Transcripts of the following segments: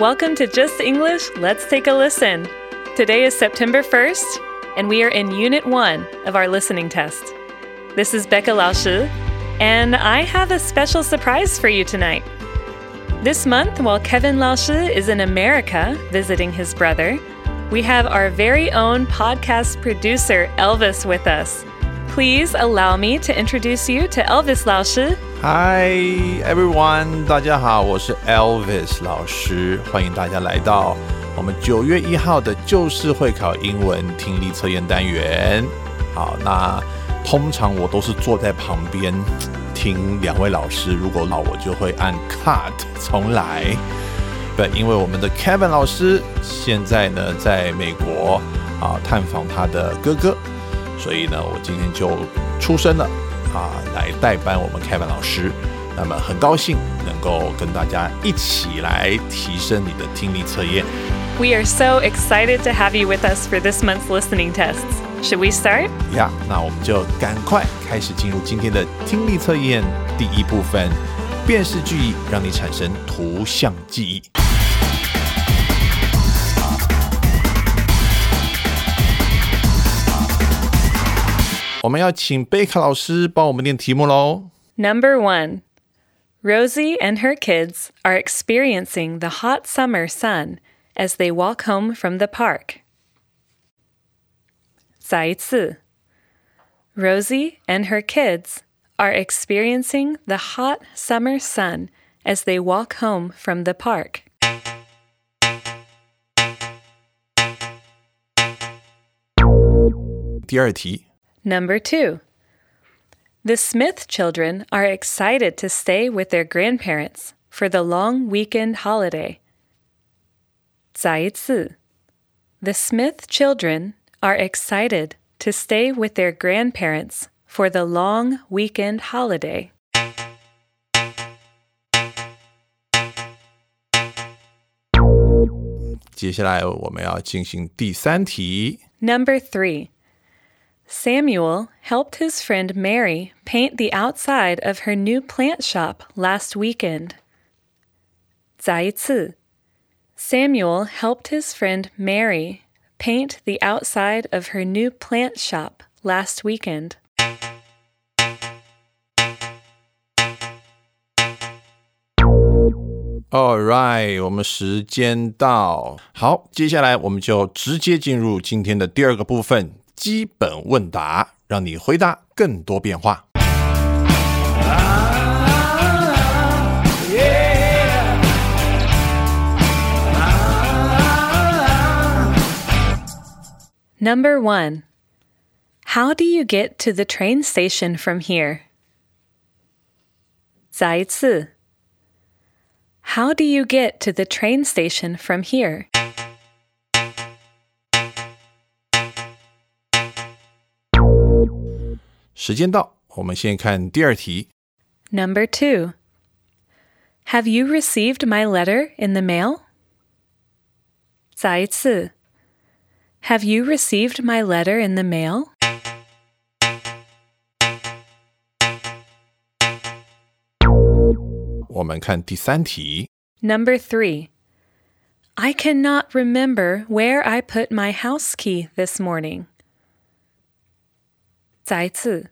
Welcome to Just English. Let's take a listen. Today is September 1st, and we are in Unit 1 of our listening test. This is Becca Laoshi, and I have a special surprise for you tonight. This month, while Kevin Laoshi is in America visiting his brother, we have our very own podcast producer, Elvis, with us. Please allow me to introduce you to Elvis 老师。Hi everyone，大家好，我是 Elvis 老师，欢迎大家来到我们九月一号的旧式会考英文听力测验单元。好，那通常我都是坐在旁边听两位老师，如果老我就会按 cut 重来。对，因为我们的 Kevin 老师现在呢在美国啊探访他的哥哥。所以呢，我今天就出声了啊，来代班我们 Kevin 老师。那么很高兴能够跟大家一起来提升你的听力测验。We are so excited to have you with us for this month's listening tests. Should we start? Yeah，那我们就赶快开始进入今天的听力测验第一部分，辨识句意，让你产生图像记忆。我们要请贝卡老师帮我们念题目喽。Number one. Rosie and her kids are experiencing the hot summer sun as they walk home from the park. 再一次. Rosie and her kids are experiencing the hot summer sun as they walk home from the park. 第二题 Number two. The Smith children are excited to stay with their grandparents for the long weekend holiday. 再一次. The Smith children are excited to stay with their grandparents for the long weekend holiday. 接下来我们要进行第三题。 Number three. Samuel helped his friend Mary paint the outside of her new plant shop last weekend. 再一次. Samuel helped his friend Mary paint the outside of her new plant shop last weekend. ，All right，我们时间到。好，接下来我们就直接进入今天的第二个部分—— 基本问答，让你回答更多变化。 Number one. How do you get to the train station from here? 再一次. How do you get to the train station from here? 时间到，我们先看第二题。 Number two. Have you received my letter in the mail? 再一次. Have you received my letter in the mail? 我们看第三题。 Number three. I cannot remember where I put my house key this morning. 再次.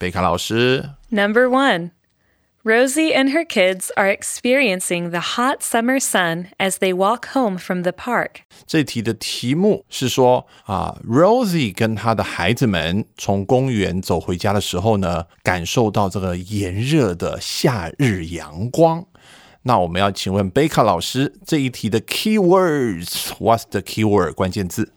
贝卡老师 Number one. Rosie and her kids are experiencing the hot summer sun as they walk home from the park. 这题的题目是说啊，Rosie 跟她的孩子们从公园走回家的时候呢，感受到这个炎热的夏日阳光。那我们要请问贝卡老师，这一题的 key words，what's the key word 关键字？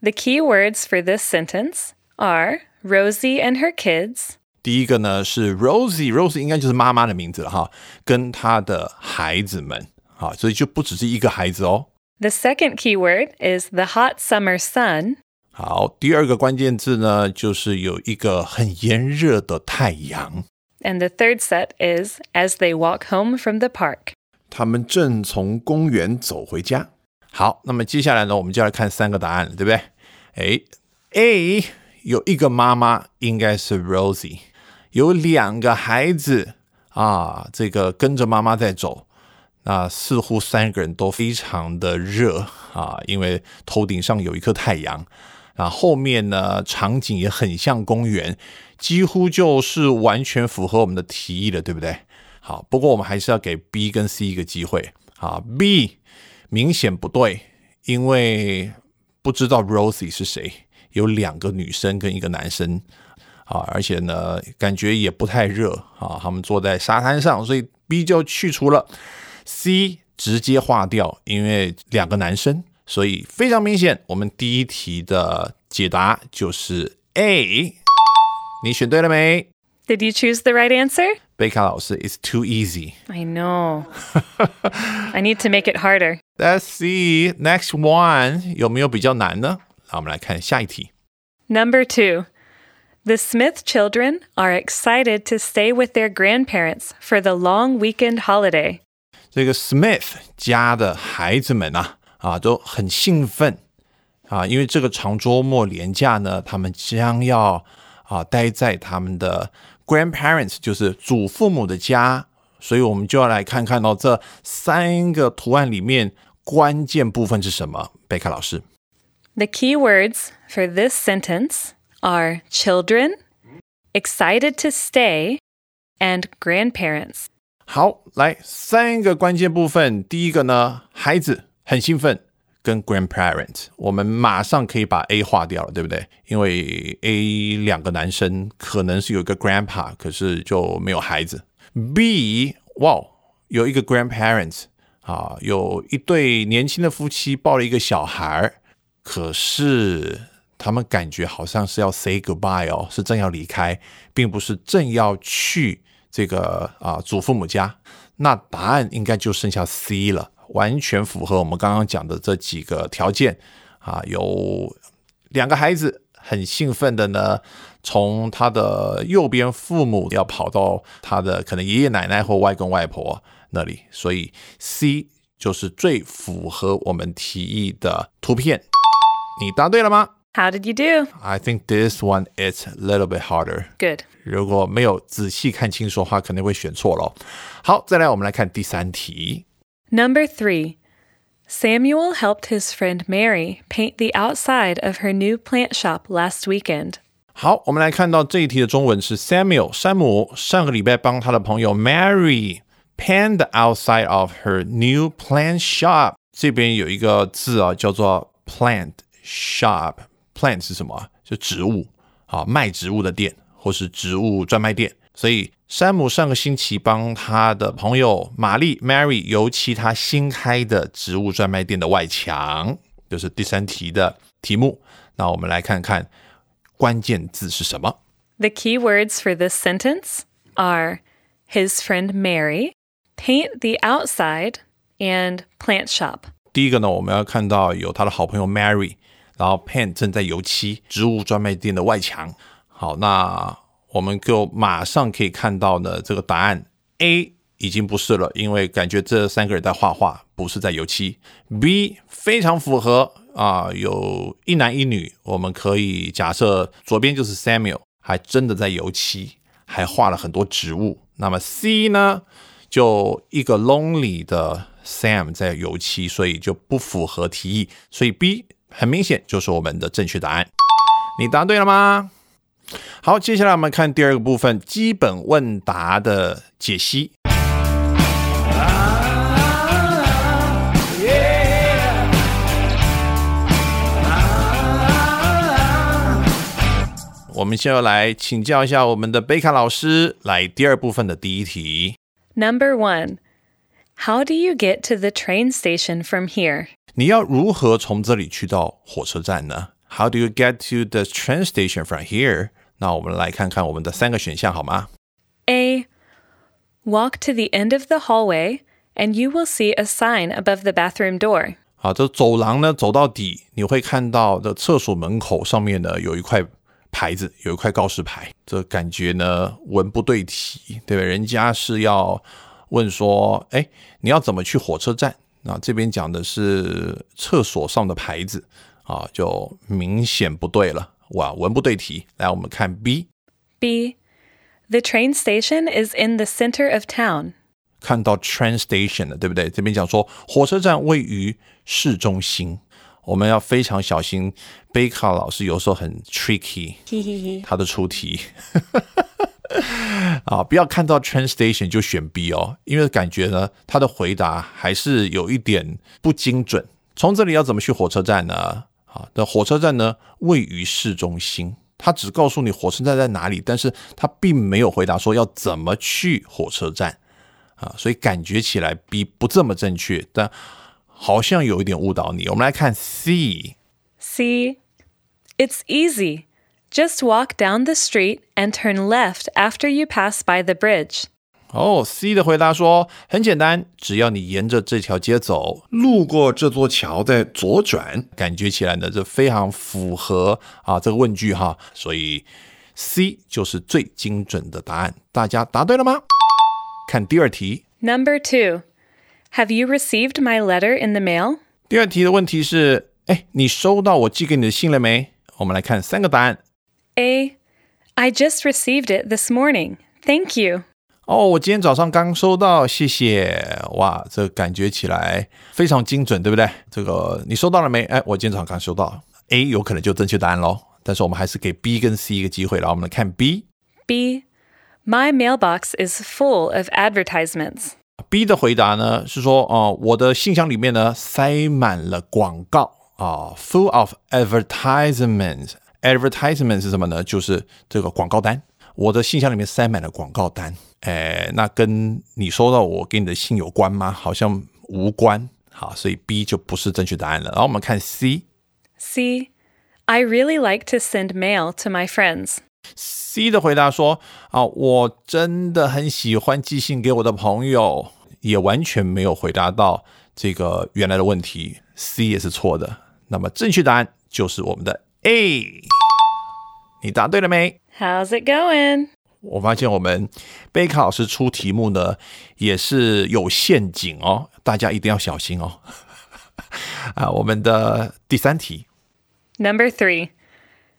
The key words for this sentence are Rosie and her kids, 第一个呢是 Rosie，Rosie 应该就是妈妈的名字了哈，跟她的孩子们啊，所以就不只是一个孩子哦。 The second keyword is the hot summer sun. 好，第二个关键字呢，就是有一个很炎热的太阳。 And the third set is as they walk home from the park. 他们正从公园走回家。好，那么接下来呢，我们就来看三个答案了，对不对？诶 a 有一个妈妈应该是 Rosie， 有两个孩子啊，这个跟着妈妈在走。那似乎三个人都非常的热啊，因为头顶上有一颗太阳。啊，后面呢场景也很像公园，几乎就是完全符合我们的提议了，对不对？好，不过我们还是要给 B 跟 C 一个机会。啊，B 明显不对，因为不知道 Rosie 是谁，有两个女生跟一个男生啊，而且呢感觉也不太热啊，他们坐在沙滩上，所以 B 就去除了。C 直接划掉，因为两个男生，所以非常明显，我们第一题的解答就是 A。你选对了没？Did you choose the right answer? 贝卡老师，It's too easy. I know. I need to make it harder. Let's see next one 有没有比较难呢？那我们来看下一题。Number two. The Smith children are excited to stay with their grandparents for the long weekend holiday. 这个 Smith 家的孩子们啊啊都很兴奋啊，因为这个长周末连假呢，他们将要啊待在他们的 grandparents，就是祖父母的家，所以我们就要来看看到、这三个图案里面关键部分是什么。贝卡老师， The key words for this sentence are children, excited to stay, and grandparents. 好，来三个关键部分。第一个呢，孩子很兴奋，跟 grandparent，我们马上可以把 A 划掉了，对不对？因为 A 两个男生可能是有一个 grandpa，可是就没有孩子。B，哇，有一个 grandparents 啊，有一对年轻的夫妻抱了一个小孩儿，可是 他们感觉好像是要 say goodbye 哦，是正要离开，并不是正要去这个啊祖父母家。那答案应该就剩下 C 了，完全符合我们刚刚讲的这几个条件啊。有两个孩子很兴奋的呢，从他的右边父母要跑到他的可能爷爷奶奶或外公外婆那里，所以 C 就是最符合我们提议的图片。你答对了吗 How did you do? ？I think this one is a little bit harder. Good. 如果没有仔细看清楚的话，可能会选错了。好，再来我们来看第三题。 Number three. Samuel helped his friend Mary paint the outside of her new plant shop last weekend. 好，我们来看到这一题的中文是 Samuel 山姆上个礼拜帮他的朋友 Mary paint the outside of her new plant shop。这边有一个字啊，叫做 plant shop。 plant 是什么啊？就植物啊，卖植物的店或是植物专卖店。所以山姆上个星期帮他的朋友玛丽 Mary 油漆他新开的植物专卖店的外墙，就是第三题的题目。那我们来看看关键字是什么。 The key words for this sentence are his friend Mary, paint the outside, and plant shop. 第一个呢，我们要看到有他的好朋友 Mary， 然后 Pen 正在油漆植物专卖店的外墙。好，那我们就马上可以看到呢，这个答案 A 已经不是了，因为感觉这三个人在画画，不是在油漆。B 非常符合啊，有一男一女，我们可以假设左边就是 Samuel，还真的在油漆，还画了很多植物。那么 C 呢，就一个 lonely 的 Sam 在油漆，所以就不符合题意，所以 B 很明显就是我们的正确答案。你答对了吗？ 好，接下来我们看第二个部分，基本问答的解析。我们先要来请教一下我们的贝卡老师，来第二部分的第一题。 Number one How do you get to the train station from here? 你要如何从这里去到火车站呢？How do you get to the train station from here？那我们来看看我们的三个选项好吗？ A. Walk to the end of the hallway, and you will see a sign above the bathroom door. 好，这走廊呢走到底，你会看到的厕所门口上面呢有一块牌子，有一块告示牌。这感觉呢文不对题，对吧？人家是要问说，哎，你要怎么去火车站？ 那这边讲的是厕所上的牌子啊，就明显不对了，哇，文不对题。来，我们看 B。B. The train station is in the center of town. 看到 train station 了，对不对？这边讲说火车站位于市中心，我们要非常小心。贝卡老师有时候很 tricky，他的出题 啊，不要看到 train station 就选 B 哦，因为感觉呢，他的回答还是有一点不精准。从这里要怎么去火车站呢？啊，的火车站呢位于市中心，他只告诉你火车站在哪里，但是他并没有回答说要怎么去火车站。啊，所以感觉起来 B 不这么正确，但好像有一点误导你。我们来看 C，C. It's easy. Just walk down the street and turn left after you pass by the bridge. 哦，C 的回答说很简单，只要你沿着这条街走，路过这座桥再左转，感觉起来呢，这非常符合啊这个问句哈，所以 C 就是最精准的答案。大家答对了吗？看第二题， Number two. Have you received my letter in the mail? 第二题的问题是，哎，你收到我寄给你的信了没？我们来看三个答案。 A. I just received it this morning. Thank you. 哦，我今天早上刚收到，谢谢。哇，这感觉起来非常精准，对不对？这个你收到了没？哎，我今天早上刚收到。A 有可能就正确答案喽，但是我们还是给 B 跟 C 一个机会，然后我们来看 B。 B. My mailbox is full of advertisements. B 的回答呢是说，哦、我的信箱里面呢塞满了广告啊、f u l l of advertisements。 advertisement 是什么呢？就是这个广告单。我的信箱里面塞满了广告单，哎，那跟你收到我给你的信有关吗？好像无关。好，所以 B 就不是正确答案了。然后我们看 C。 C. I really like to send mail to my friends. C 的回答说：“啊，我真的很喜欢寄信给我的朋友，也完全没有回答到这个原来的问题。C 也是错的。那么正确答案就是我们的 A。你答对了没？ How's it going? 我发现我们贝卡老师出题目呢，也是有陷阱哦，大家一定要小心哦。啊，我们的第三题， Number three.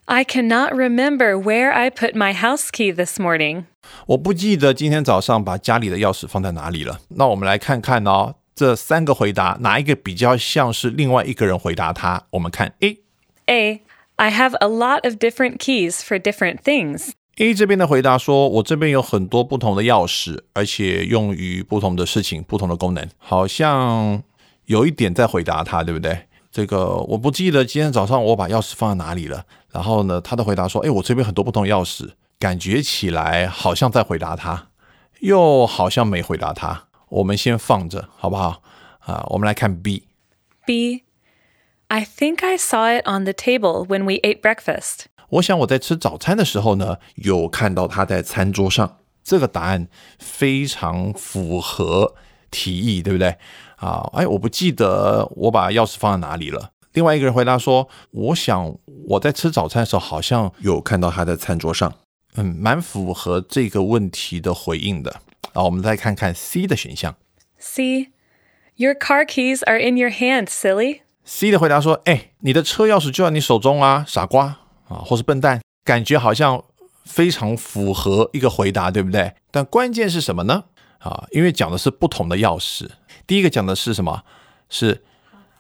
I cannot remember where I put my house key this morning. 我不记得今天早上把家里的钥匙放在哪里了。那我们来看看哦，这三个回答哪一个比较像是另外一个人回答他？我们看 A A. I have a lot of different keys for different things. A 这边的回答说，我这边有很多不同的钥匙，而且用于不同的事情、不同的功能，好像有一点在回答他，对不对？这个我不记得今天早上我把钥匙放在哪里了。然后呢，他的回答说，哎，我这边很多不同钥匙，感觉起来好像在回答他，又好像没回答他。我们先放着，好不好？啊，我们来看 B。B. I think I saw it on the table when we ate breakfast. 我想我在吃早餐的时候呢，有看到他在餐桌上。这个答案非常符合题意，对不对？啊，哎，我不记得我把钥匙放在哪里了。另外一个人回答说：“我想我在吃早餐的时候，好像有看到他在餐桌上。”嗯，蛮符合这个问题的回应的。啊，我们再看看 C 的选项。 C. Your car keys are in your hand, silly. C 的回答说：“哎，你的车钥匙就在你手中啊，傻瓜啊，或是笨蛋。”感觉好像非常符合一个回答，对不对？但关键是什么呢？啊，因为讲的是不同的钥匙。第一个讲的是什么？是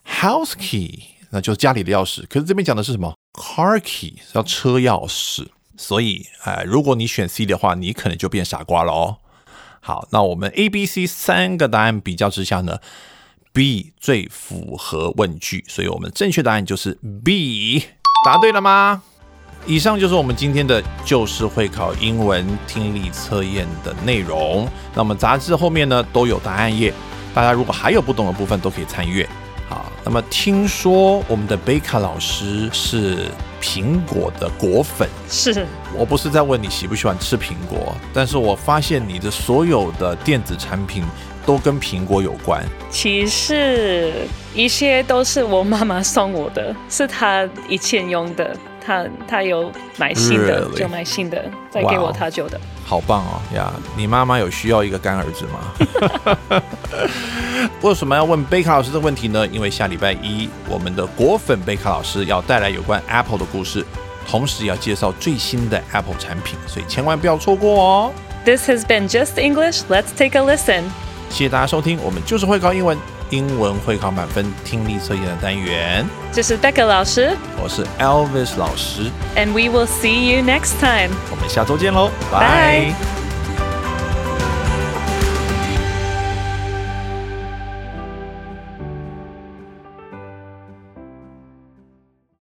house key，那就是家里的钥匙。可是这边讲的是什么？car key，叫车钥匙。所以，哎，如果你选 C 的话，你可能就变傻瓜了哦。好，那我们 A、B、C 三个答案比较之下呢，B 最符合问句，所以我们正确答案就是 B。答对了吗？以上就是我们今天的就是会考英文听力测验的内容。那么杂志后面呢都有答案页，大家如果还有不懂的部分都可以参阅。好，那么听说我们的贝卡老师是苹果的果粉，是我不是在问你喜不喜欢吃苹果，但是我发现你的所有的电子产品都跟苹果有关。其实一些都是我妈妈送我的，是她以前用的，她她有买新的？就买新的，再给我她旧的。好棒哦呀！你妈妈有需要一个干儿子吗？为什么要问贝卡老师这个问题呢？因为下礼拜一我们的果粉贝卡老师要带来有关 Apple 的故事，同时也要介绍最新的 Apple 产品，所以千万不要错过哦！This has been Just English. Let's take a listen. 谢谢大家收听，我们就是会考英文，英文会考满分听力测验的单元，这是 Becca 老师。我是 Elvis 老师，，and we will see you next time. 我们下周见喽，拜